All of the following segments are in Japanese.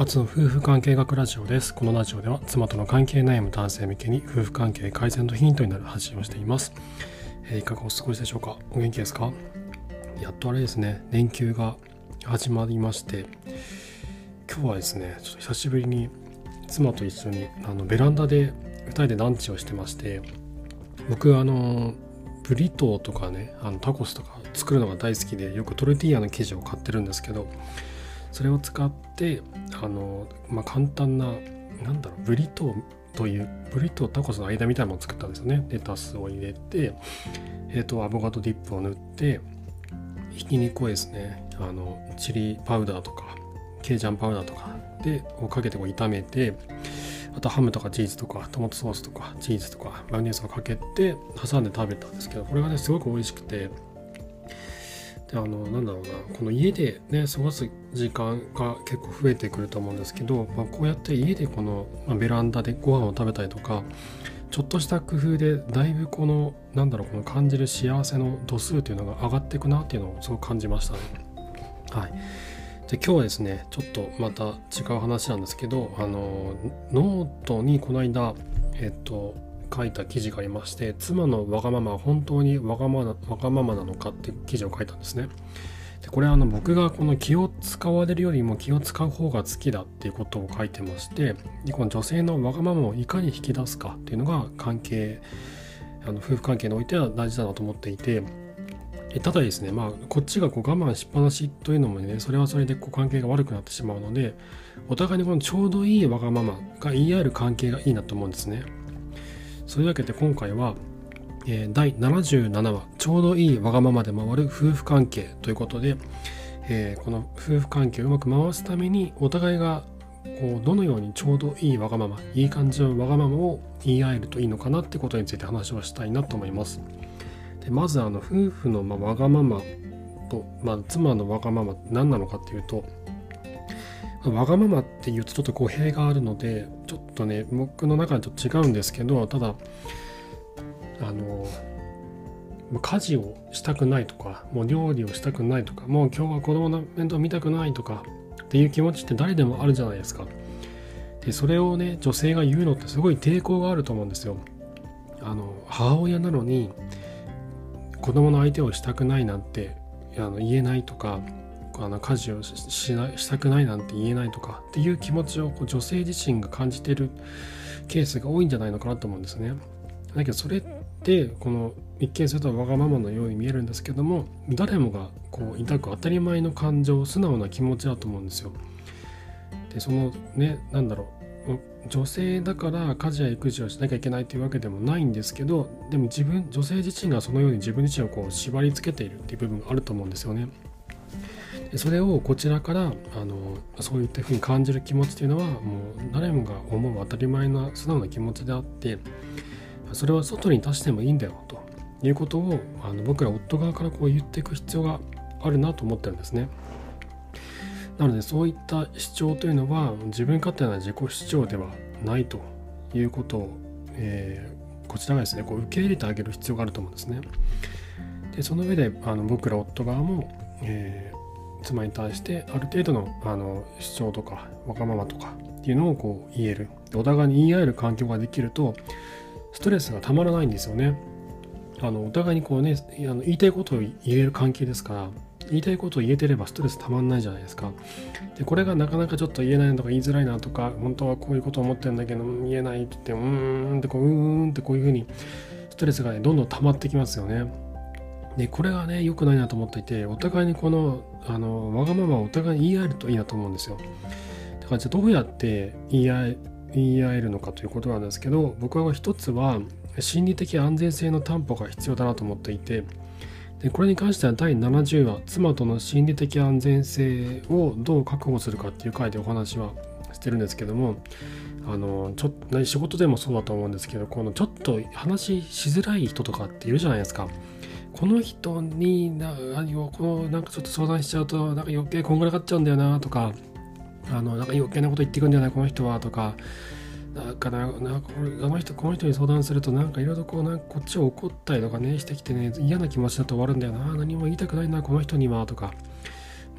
アツの夫婦関係学ラジオです。このラジオでは妻との関係悩む男性向けに夫婦関係改善のヒントになる発信をしています。えー、いかがお過ごしでしょうか？お元気ですか？やっとあれですね、連休が始まりまして、今日はですね、ちょっと久しぶりに妻と一緒にあのベランダで2人でランチをしてまして、僕あの、ブリトーとかね、あのタコスとか作るのが大好きで、よくトルティーヤの生地を買ってるんですけど、それを使ってあの、まあ、簡単ななんだろうブリトーというブリとタコスの間みたいなものを作ったんですよね。レタスを入れて、えーと、アボカドディップを塗ってひき肉をですねあのチリパウダーとかケイジャンパウダーとかでをかけてこう炒めてあとハムとかチーズとかトマトソースとかチーズとかマヨネーズをかけて挟んで食べたんですけどこれがねすごく美味しくてであのなんだろうなこの家でね過ごす時間が結構増えてくると思うんですけど、まあ、こうやって家でこの、まあ、ベランダでご飯を食べたりとかちょっとした工夫でだいぶこのなんだろうこの感じる幸せの度数というのが上がっていくなっていうのをすごく感じましたね。はい、で今日はですねちょっとまた違う話なんですけどあのノートにこの間えっと書いた記事がありまして妻のわがままは本当にわがまわがままなのかって記事を書いたんですね。でこれはあの僕がこの気を使われるよりも気を使う方が好きだっていうことを書いてましてこの女性のわがままをいかに引き出すかっていうのが関係あの夫婦関係においては大事だなと思っていてえただですねまあこっちがこう我慢しっぱなしというのもねそれはそれでこう関係が悪くなってしまうのでお互いにこのちょうどいいわがままが言い合える関係がいいなと思うんですね。そういうわけで今回は、えー、第77話ちょうどいいわがままで回る夫婦関係ということで、えー、この夫婦関係をうまく回すためにお互いがこうどのようにちょうどいいわがままいい感じのわがままを言い合えるといいのかなってことについて話をしたいなと思います。でまずあの夫婦のまわがままと、まあ、妻のわがままって何なのかっていうとわがままっていうとちょっと語弊があるのでちょっとね僕の中でちょっと違うんですけどただあの家事をしたくないとかもう料理をしたくないとかもう今日は子供の面倒見たくないとかっていう気持ちって誰でもあるじゃないですか。でそれをね女性が言うのってすごい抵抗があると思うんですよ。あの母親なのに子供の相手をしたくないなんてあの言えないとかあの家事をしなしたくないなんて言えないとかっていう気持ちをこう女性自身が感じてるケースが多いんじゃないのかなと思うんですね。だけどそれってこの一見するとわがままのように見えるんですけども誰もがこう抱く当たり前の感情素直な気持ちだと思うんですよ。でそのね何だろう女性だから家事や育児をしなきゃいけないというわけでもないんですけどでも自分女性自身がそのように自分自身をこう縛り付けているっていう部分があると思うんですよね。それをこちらからあのそういったふうに感じる気持ちというのはもう誰もが思う当たり前な素直な気持ちであってそれは外に出してもいいんだよということをあの僕ら夫側からこう言っていく必要があるなと思ってるんですね。なのでそういった主張というのは自分勝手な自己主張ではないということを、えー、こちらがですねこう受け入れてあげる必要があると思うんですね。でその上であの僕ら夫側も、え妻に対してある程度のあの主張とかわがままとかっていうのをこう言える。お互いに言い合える環境ができるとストレスがたまらないんですよね。あのお互いにこうねあの言いたいことを言える関係ですから言いたいことを言えてればストレスたまんないじゃないですか。でこれがなかなかちょっと言えないのとか言いづらいなとか本当はこういうことを思ってるんだけど言えないって言ってうーんってこううーんってこういうふうにストレスがねどんどん溜まってきますよね。でこれがね良くないなと思っていてお互いにこのあのわがままお互い言い合えるといいなと思うんですよ。だからじゃあどうやって言い合え言い合えるのかということなんですけど僕は一つは心理的安全性の担保が必要だなと思っていてでこれに関しては第70話妻との心理的安全性をどう確保するかっていう回でお話はしてるんですけどもあのちょっと仕事でもそうだと思うんですけどこのちょっと話しづらい人とかっているじゃないですか。この人になこのなんかちょっと相談しちゃうとなんか余計こんがらがっちゃうんだよなとかあのなんか余計なこと言ってくんだよないこの人はとか。だからなんかあの人この人に相談するとなんかいろいろこうなんかこっちを怒ったりとかねしてきてね嫌な気持ちだと終わるんだよな。何も言いたくないなこの人にはとか。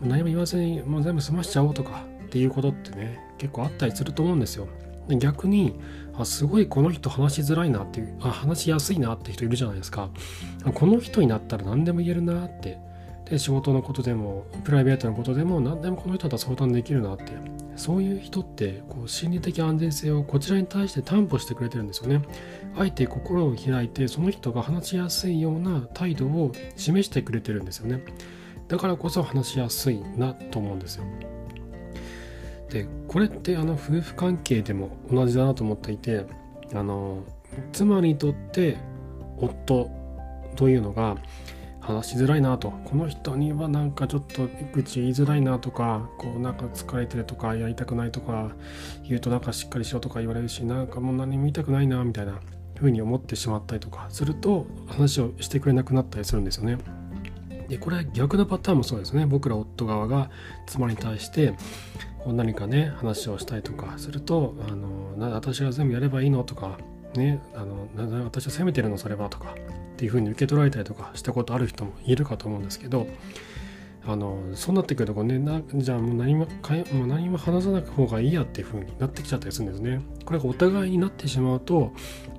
何も言わずにもう全部済ましちゃおうとかっていうことってね結構あったりすると思うんですよ。逆にあすごいこの人話しづらいなっていうあ話しやすいなって人いるじゃないですか。この人になったら何でも言えるなって。で仕事のことでもプライベートのことでも何でもこの人だったら相談できるなって。そういう人ってこう心理的安全性をこちらに対して担保してくれてるんですよね。あえて心を開いてその人が話しやすいような態度を示してくれてるんですよね。だからこそ話しやすいなと思うんですよ。でこれってあの夫婦関係でも同じだなと思っていてあの妻にとって夫というのが話しづらいなとこの人にはなんかちょっと愚痴言いづらいなとかこうなんか疲れてるとかやりたくないとか言うとなんかしっかりしろとか言われるしなんかもう何も言いたくないなみたいな風に思ってしまったりとかすると話をしてくれなくなったりするんですよね。でこれ逆のパターンもそうですね僕ら夫側が妻に対してこう何かね話をしたりとかするとあの私が全部やればいいのとかねあの私は責めてるのそれはとかっていうふうに受け取られたりとかしたことある人もいるかと思うんですけどあのそうなってくるとこう、ね、なじゃあもう何もかもう何も話さない方がいいやっていうふうになってきちゃったりするんですね。これがお互いになってしまうと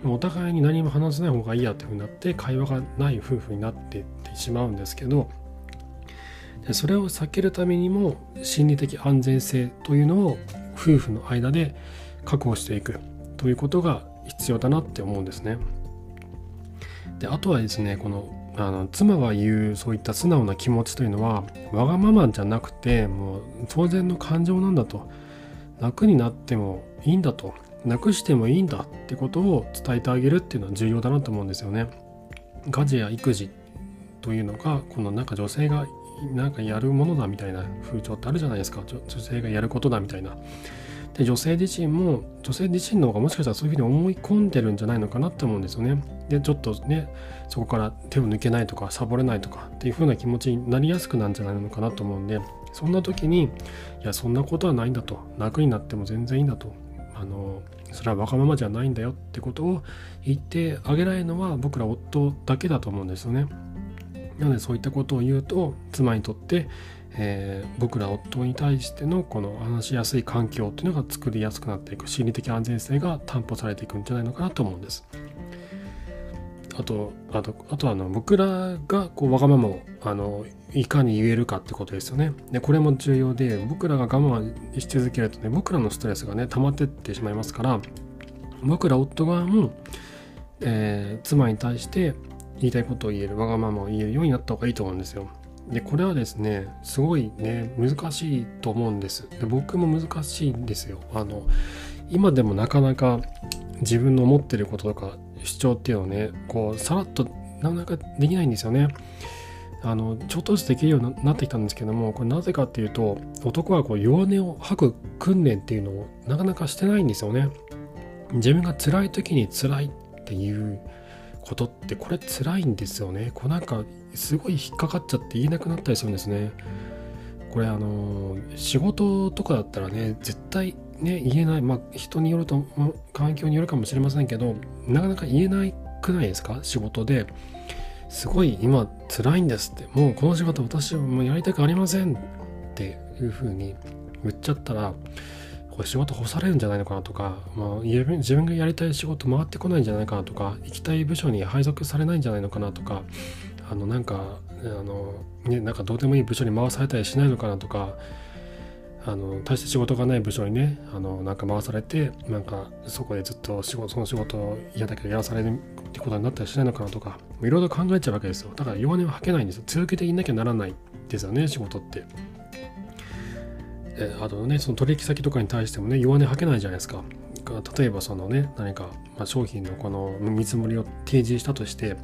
お互いに何も話さない方がいいやっていうふうになって会話がない夫婦になってってしまうんですけどでそれを避けるためにも心理的安全性というのを夫婦の間で確保していくということが必要だなって思うんですね。であとはですねこのあの妻が言うそういった素直な気持ちというのはわがままじゃなくてもう当然の感情なんだと楽になってもいいんだとなくしてもいいんだってことを伝えてあげるっていうのは重要だなと思うんですよね。家事や育児というのがこのなんか女性がなんかやるものだみたいな風潮ってあるじゃないですか女性がやることだみたいなで女性自身も女性自身の方がもしかしたらそういうふうに思い込んでるんじゃないのかなって思うんですよね。でちょっとねそこから手を抜けないとかサボれないとかっていう風な気持ちになりやすくなるんじゃないのかなと思うんでそんな時にいやそんなことはないんだと楽になっても全然いいんだとあのそれはわがままじゃないんだよってことを言ってあげられるのは僕ら夫だけだと思うんですよね。なのでそういったことを言うと妻にとってえー、僕ら夫に対してのこの話しやすい環境っていうのが作りやすくなっていく心理的安全性が担保されていくんじゃないのかなと思うんです。あとあとあとあの僕らがこうわがままをあのいかに言えるかってことですよね。でこれも重要で僕らが我慢し続けるとね僕らのストレスがね溜まってってしまいますから僕ら夫側も、えー、妻に対して言いたいことを言えるわがままを言えるようになった方がいいと思うんですよ。でこれはですねすごいね難しいと思うんです。で僕も難しいんですよ。あの今でもなかなか自分の思ってることとか主張っていうのをねこうさらっとなかなかできないんですよね。あのちょっとずつできるようになってきたんですけどもこれなぜかっていうと男はこう弱音を吐く訓練っていうのをなかなかしてないんですよね。自分が辛い時に辛いっていうことってこれ辛いんですよね。こうなんかすごい引っかかっちゃって言えなくなったりするんですね。これあの仕事とかだったらね絶対ね言えない。まあ人によると環境によるかもしれませんけどなかなか言えないくないですか？仕事で。すごい今辛いんですって。もうこの仕事私はもうやりたくありませんっていうふうに言っちゃったらこれ仕事干されるんじゃないのかなとか、まあ、自分がやりたい仕事回ってこないんじゃないかなとか行きたい部署に配属されないんじゃないのかなとかあのなんかあの、ね、なんかどうでもいい部署に回されたりしないのかなとかあの大して仕事がない部署にねあのなんか回されてなんかそこでずっと仕事その仕事嫌だけどやらされるってことになったりしないのかなとかいろいろ考えちゃうわけですよ。だから弱音は吐けないんですよ。続けていなきゃならないですよね仕事って。えあとねその取引先とかに対してもね弱音吐けないじゃないですか。例えばそのね何か、まあ、商品のこの見積もりを提示したとして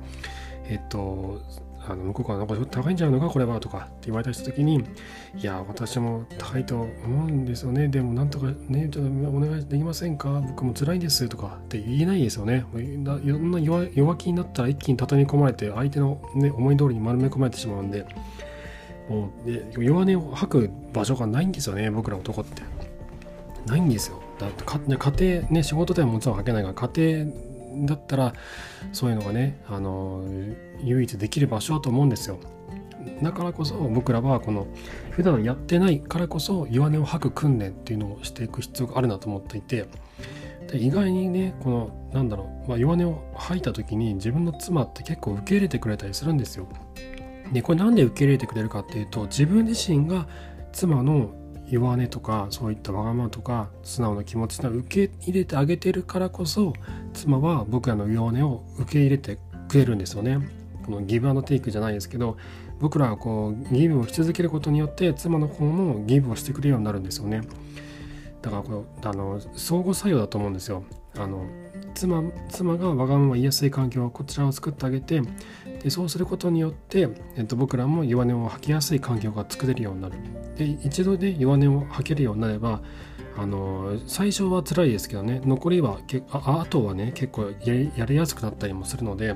えっと、あの向こうからなんか高いんじゃないのか？これはとかって言われたりした時にいや私も高いと思うんですよね。でもなんとかねちょっとお願いできませんか？僕も辛いですとかって言えないですよね。いろんな弱弱気になったら一気に畳み込まれて相手の、ね、思い通りに丸め込まれてしまうんでもうで弱音を吐く場所がないんですよね僕ら男って。ないんですよ。だって家庭ね仕事ではもちろん吐けないが家庭だったらそういうのがねあの唯一できる場所だと思うんですよ。だからこそ僕らはこの普段やってないからこそ弱音を吐く訓練っていうのをしていく必要があるなと思っていてで意外にねこのなんだろう、まあ、弱音を吐いた時に自分の妻って結構受け入れてくれたりするんですよ。でこれなんで受け入れてくれるかっていうと自分自身が妻の弱音とかそういったわがままとか素直な気持ちを受け入れてあげてるからこそ妻は僕らの弱音を受け入れてくれるんですよね。このギブアンドテイクじゃないですけど僕らがこうギブをし続けることによって妻の方もギブをしてくれるようになるんですよね。だからこれあの相互作用だと思うんですよ。あの妻妻がわがまま言いやすい環境をこちらを作ってあげてでそうすることによって、えっと、僕らも弱音を吐きやすい環境が作れるようになる。で一度で弱音を吐けるようになればあの最初は辛いですけどね残りはけああとはね結構やりやすくなったりもするので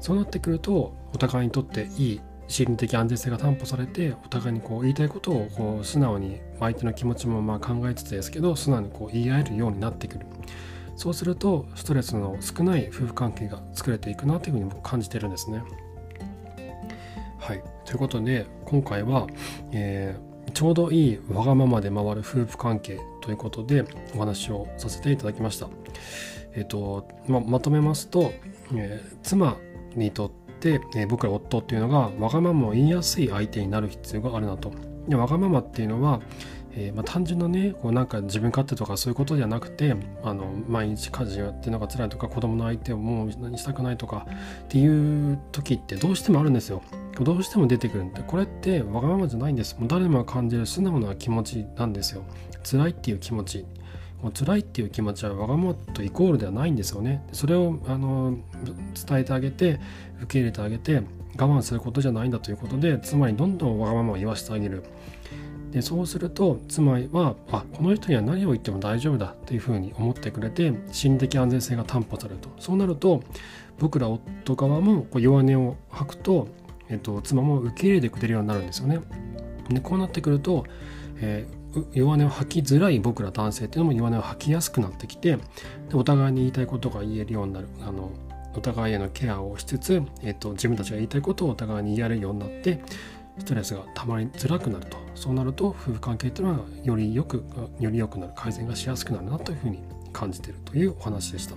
そうなってくるとお互いにとっていい心理的安全性が担保されてお互いにこう言いたいことをこう素直に相手の気持ちもまあ考えつつですけど素直にこう言い合えるようになってくる。そうするとストレスの少ない夫婦関係が作れていくなというふうに僕感じてるんですね。はいということで今回は、えー、ちょうどいいわがままで回る夫婦関係ということでお話をさせていただきました。えっ、ー、とままとめますと、えー、妻にとって、えー、僕ら夫っていうのがわがままを言いやすい相手になる必要があるなと。でわがままっていうのは、えー、まあ、単純なねこうなんか自分勝手とかそういうことじゃなくてあの毎日家事やってるのが辛いとか子供の相手をもう何したくないとかっていう時ってどうしてもあるんですよ。どうしても出てくるんでこれってわがままじゃないんですもう誰もが感じる素直な気持ちなんですよ辛いっていう気持ちもう辛いっていう気持ちはわがままとイコールではないんですよね。それをあの伝えてあげて受け入れてあげて我慢することじゃないんだということでつまりどんどんわがままを言わせてあげる。でそうすると妻はあこの人には何を言っても大丈夫だというふうに思ってくれて心理的安全性が担保されるとそうなると僕ら夫側もこう弱音を吐くと、えっと、妻も受け入れてくれるようになるんですよね。でこうなってくると、えー弱音を吐きづらい僕ら男性っていうのも弱音を吐きやすくなってきてでお互いに言いたいことが言えるようになるあのお互いへのケアをしつつ、えーと、自分たちが言いたいことをお互いに言えるようになってストレスがたまりづらくなるとそうなると夫婦関係っていうのはよりよくより良くなる改善がしやすくなるなというふうに感じているというお話でした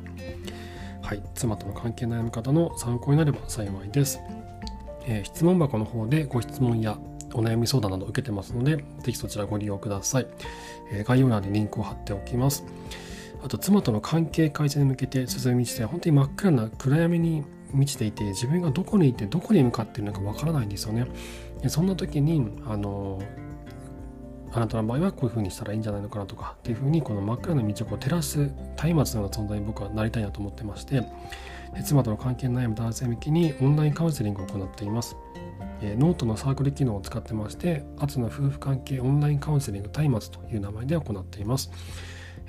はい妻との関係悩み方の参考になれば幸いです、えー、質問箱の方でご質問やお悩み相談など受けてますので、ぜひそちらご利用ください。えー、概要欄にリンクを貼っておきます。あと、妻との関係改善に向けて進み道で、本当に真っ暗な暗闇に満ちていて、自分がどこにいてどこに向かっているのかわからないんですよね。でそんな時に、あのあなたの場合はこういう風にしたらいいんじゃないのかなとかっていう風にこの真っ暗な道をこう照らす松明のような存在に僕はなりたいなと思ってまして妻との関係に悩む男性向けにオンラインカウンセリングを行っていますえノートのサークル機能を使ってまして、アツの夫婦関係オンラインカウンセリング松明という名前で行っています。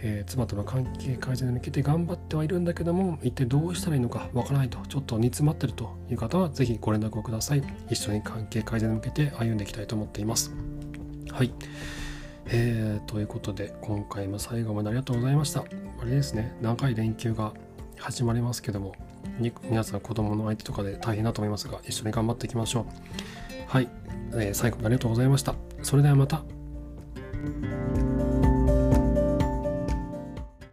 えー、妻との関係改善に向けて頑張ってはいるんだけども、一体どうしたらいいのかわからないと、ちょっと煮詰まってるという方は、ぜひご連絡をください。一緒に関係改善に向けて歩んでいきたいと思っています。はい。えー、ということで、今回も最後までありがとうございました。あれですね、長い連休が始まりますけども、皆さん子供の相手とかで大変だと思いますが一緒に頑張っていきましょうはい、えー、最後までありがとうございましたそれではまた